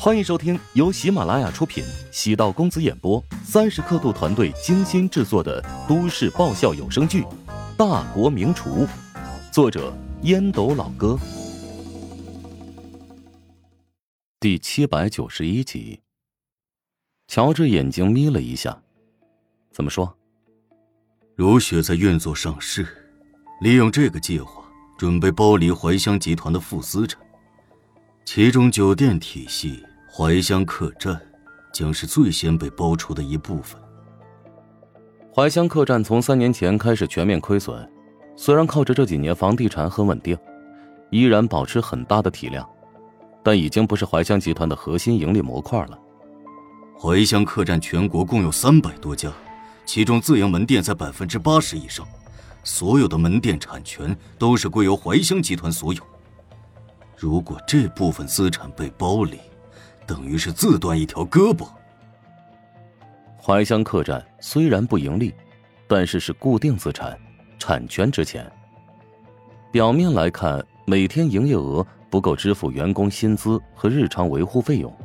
欢迎收听由喜马拉雅出品、喜道公子演播、三十刻度团队精心制作的都市爆笑有声剧《大国名厨》，作者烟斗老哥，第七百九十一集。乔治眼睛眯了一下，怎么说？如雪在运作上市，利用这个计划，准备剥离怀香集团的负资产，其中酒店体系。怀乡客栈将是最先被剥除的一部分。怀乡客栈从三年前开始全面亏损，虽然靠着这几年房地产很稳定，依然保持很大的体量，但已经不是怀乡集团的核心盈利模块了。怀乡客栈全国共有三百多家，其中自营门店在百分之八十以上，所有的门店产权都是归由怀乡集团所有。如果这部分资产被剥离，等于是自断一条胳膊。怀乡客栈虽然不盈利，但是是固定资产，产权值钱。表面来看，每天营业额不够支付员工薪资和日常维护费用，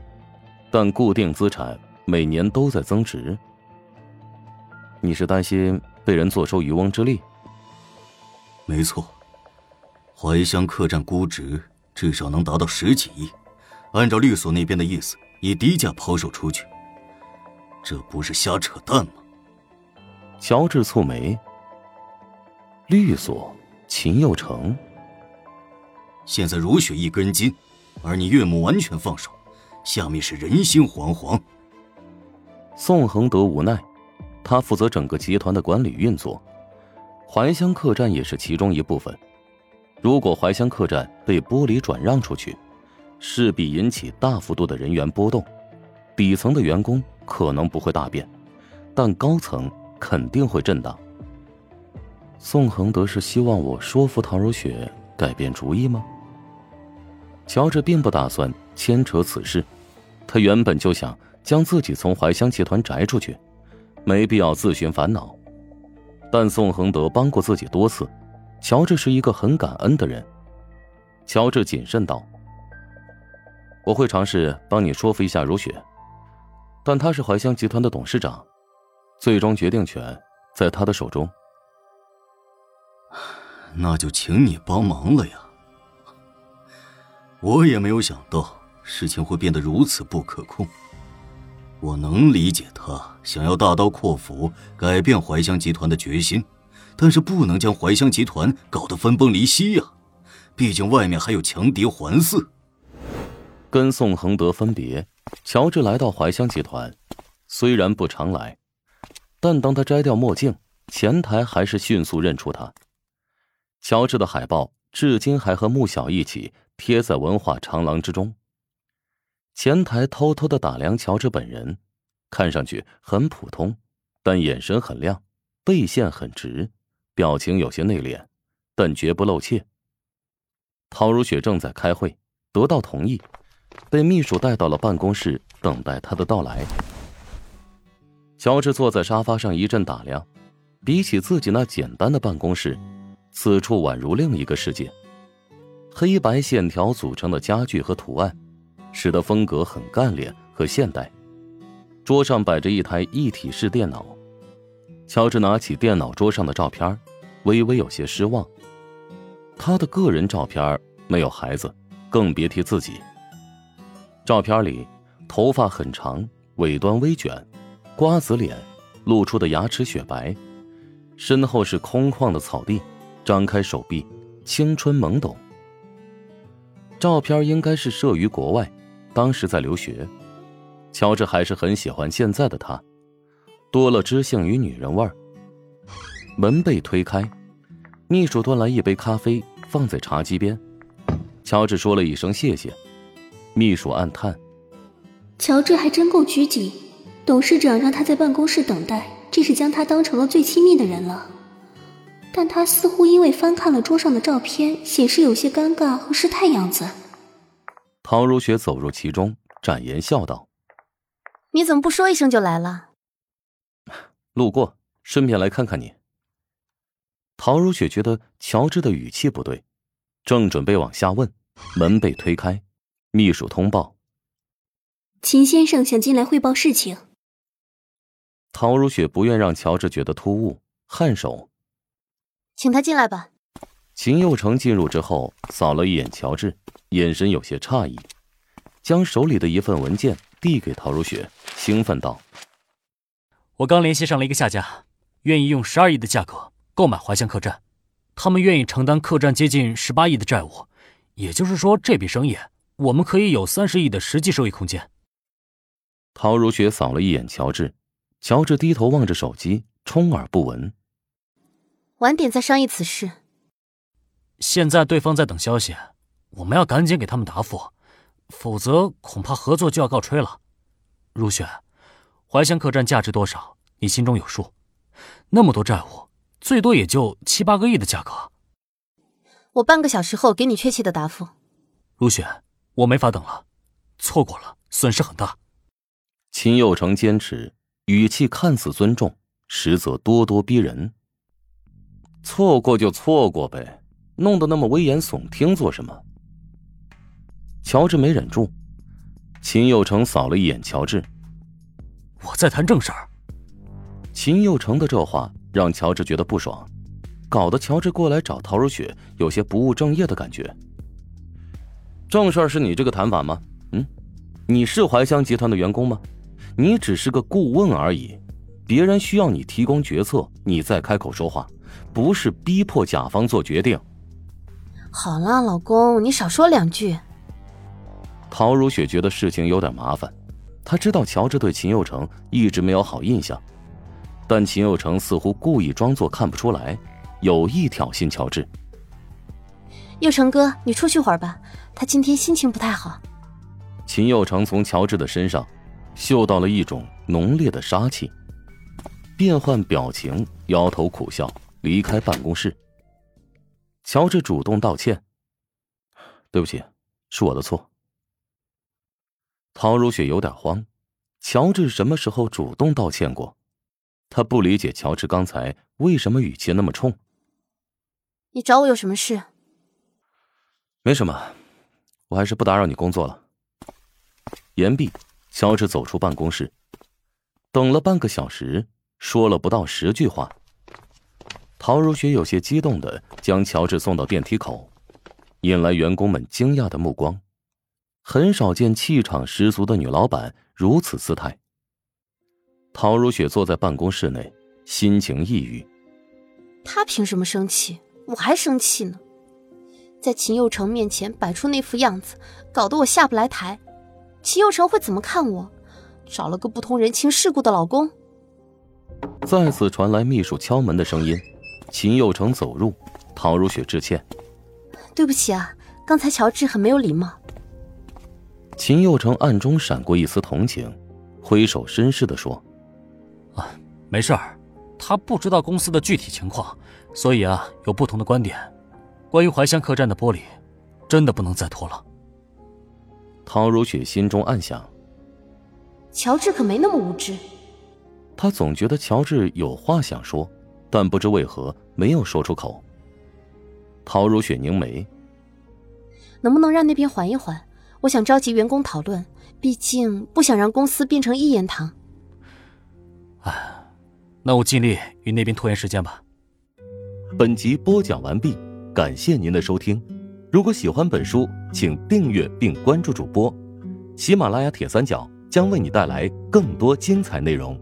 但固定资产每年都在增值。你是担心被人坐收渔翁之利？没错，怀乡客栈估值至少能达到十几亿。按照律所那边的意思，以低价抛售出去，这不是瞎扯淡吗？乔治蹙眉。律所，秦佑成。现在如雪一根筋，而你岳母完全放手，下面是人心惶惶。宋恒德无奈，他负责整个集团的管理运作，怀乡客栈也是其中一部分。如果怀乡客栈被剥离转让出去，势必引起大幅度的人员波动，底层的员工可能不会大变，但高层肯定会震荡。宋恒德是希望我说服唐如雪改变主意吗？乔治并不打算牵扯此事，他原本就想将自己从怀乡集团摘出去，没必要自寻烦恼。但宋恒德帮过自己多次，乔治是一个很感恩的人。乔治谨慎道。我会尝试帮你说服一下如雪，但他是怀乡集团的董事长，最终决定权在他的手中。那就请你帮忙了呀！我也没有想到事情会变得如此不可控。我能理解他想要大刀阔斧改变怀乡集团的决心，但是不能将怀香集团搞得分崩离析呀！毕竟外面还有强敌环伺。跟宋恒德分别，乔治来到怀香集团，虽然不常来，但当他摘掉墨镜，前台还是迅速认出他。乔治的海报至今还和穆小一起贴在文化长廊之中。前台偷偷的打量乔治本人，看上去很普通，但眼神很亮，背线很直，表情有些内敛，但绝不露怯。陶如雪正在开会，得到同意。被秘书带到了办公室，等待他的到来。乔治坐在沙发上一阵打量，比起自己那简单的办公室，此处宛如另一个世界。黑白线条组成的家具和图案，使得风格很干练和现代。桌上摆着一台一体式电脑，乔治拿起电脑桌上的照片，微微有些失望。他的个人照片没有孩子，更别提自己。照片里，头发很长，尾端微卷，瓜子脸，露出的牙齿雪白，身后是空旷的草地，张开手臂，青春懵懂。照片应该是摄于国外，当时在留学。乔治还是很喜欢现在的他，多了知性与女人味儿。门被推开，秘书端来一杯咖啡，放在茶几边。乔治说了一声谢谢。秘书暗叹：“乔治还真够拘谨，董事长让他在办公室等待，这是将他当成了最亲密的人了。但他似乎因为翻看了桌上的照片，显示有些尴尬和失态样子。”陶如雪走入其中，展颜笑道：“你怎么不说一声就来了？”路过，顺便来看看你。陶如雪觉得乔治的语气不对，正准备往下问，门被推开。秘书通报。秦先生想进来汇报事情。陶如雪不愿让乔治觉得突兀，颔首，请他进来吧。秦佑成进入之后，扫了一眼乔治，眼神有些诧异，将手里的一份文件递给陶如雪，兴奋道：“我刚联系上了一个下家，愿意用十二亿的价格购买怀乡客栈，他们愿意承担客栈接近十八亿的债务，也就是说，这笔生意我们可以有三十亿的实际收益空间。”陶如雪扫了一眼乔治，乔治低头望着手机，充耳不闻。晚点再商议此事。现在对方在等消息，我们要赶紧给他们答复，否则恐怕合作就要告吹了。如雪，怀乡客栈价值多少？你心中有数。那么多债务，最多也就七八个亿的价格。我半个小时后给你确切的答复。如雪，我没法等了，错过了损失很大。秦佑成坚持，语气看似尊重，实则咄咄逼人。错过就错过呗。弄得那么危言耸听做什么？乔治没忍住，秦佑成扫了一眼乔治：“我在谈正事儿。”秦佑成的这话让乔治觉得不爽，搞得乔治过来找陶如雪有些不务正业的感觉。正事儿是你这个谈法吗？嗯，你是怀香集团的员工吗？你只是个顾问而已，别人需要你提供决策，你再开口说话，不是逼迫甲方做决定。好了，老公，你少说两句。陶如雪觉得事情有点麻烦，她知道乔治对秦佑成一直没有好印象，但秦佑成似乎故意装作看不出来，有意挑衅乔治。佑成哥，你出去会儿吧，他今天心情不太好。秦佑成从乔治的身上嗅到了一种浓烈的杀气，变换表情，摇头苦笑，离开办公室。乔治主动道歉：“对不起，是我的错。”陶如雪有点慌，乔治什么时候主动道歉过？他不理解乔治刚才为什么语气那么冲。你找我有什么事？没什么，我还是不打扰你工作了。言毕，乔治走出办公室，等了半个小时，说了不到十句话。陶如雪有些激动的将乔治送到电梯口，引来员工们惊讶的目光。很少见气场十足的女老板如此姿态。陶如雪坐在办公室内，心情抑郁。他凭什么生气？我还生气呢。在秦佑成面前摆出那副样子，搞得我下不来台。秦佑成会怎么看我？找了个不通人情世故的老公？再次传来秘书敲门的声音。秦佑成走入，陶如雪致歉：“对不起啊，刚才乔治很没有礼貌。”秦佑成暗中闪过一丝同情，挥手绅士的说：“啊，没事儿，他不知道公司的具体情况，所以啊有不同的观点。关于怀乡客栈的玻璃，真的不能再拖了。”陶如雪心中暗想：“乔治可没那么无知。”他总觉得乔治有话想说。但不知为何没有说出口。陶如雪凝眉，能不能让那边缓一缓？我想召集员工讨论，毕竟不想让公司变成一言堂。啊，那我尽力与那边拖延时间吧。本集播讲完毕，感谢您的收听。如果喜欢本书，请订阅并关注主播。喜马拉雅铁三角将为你带来更多精彩内容。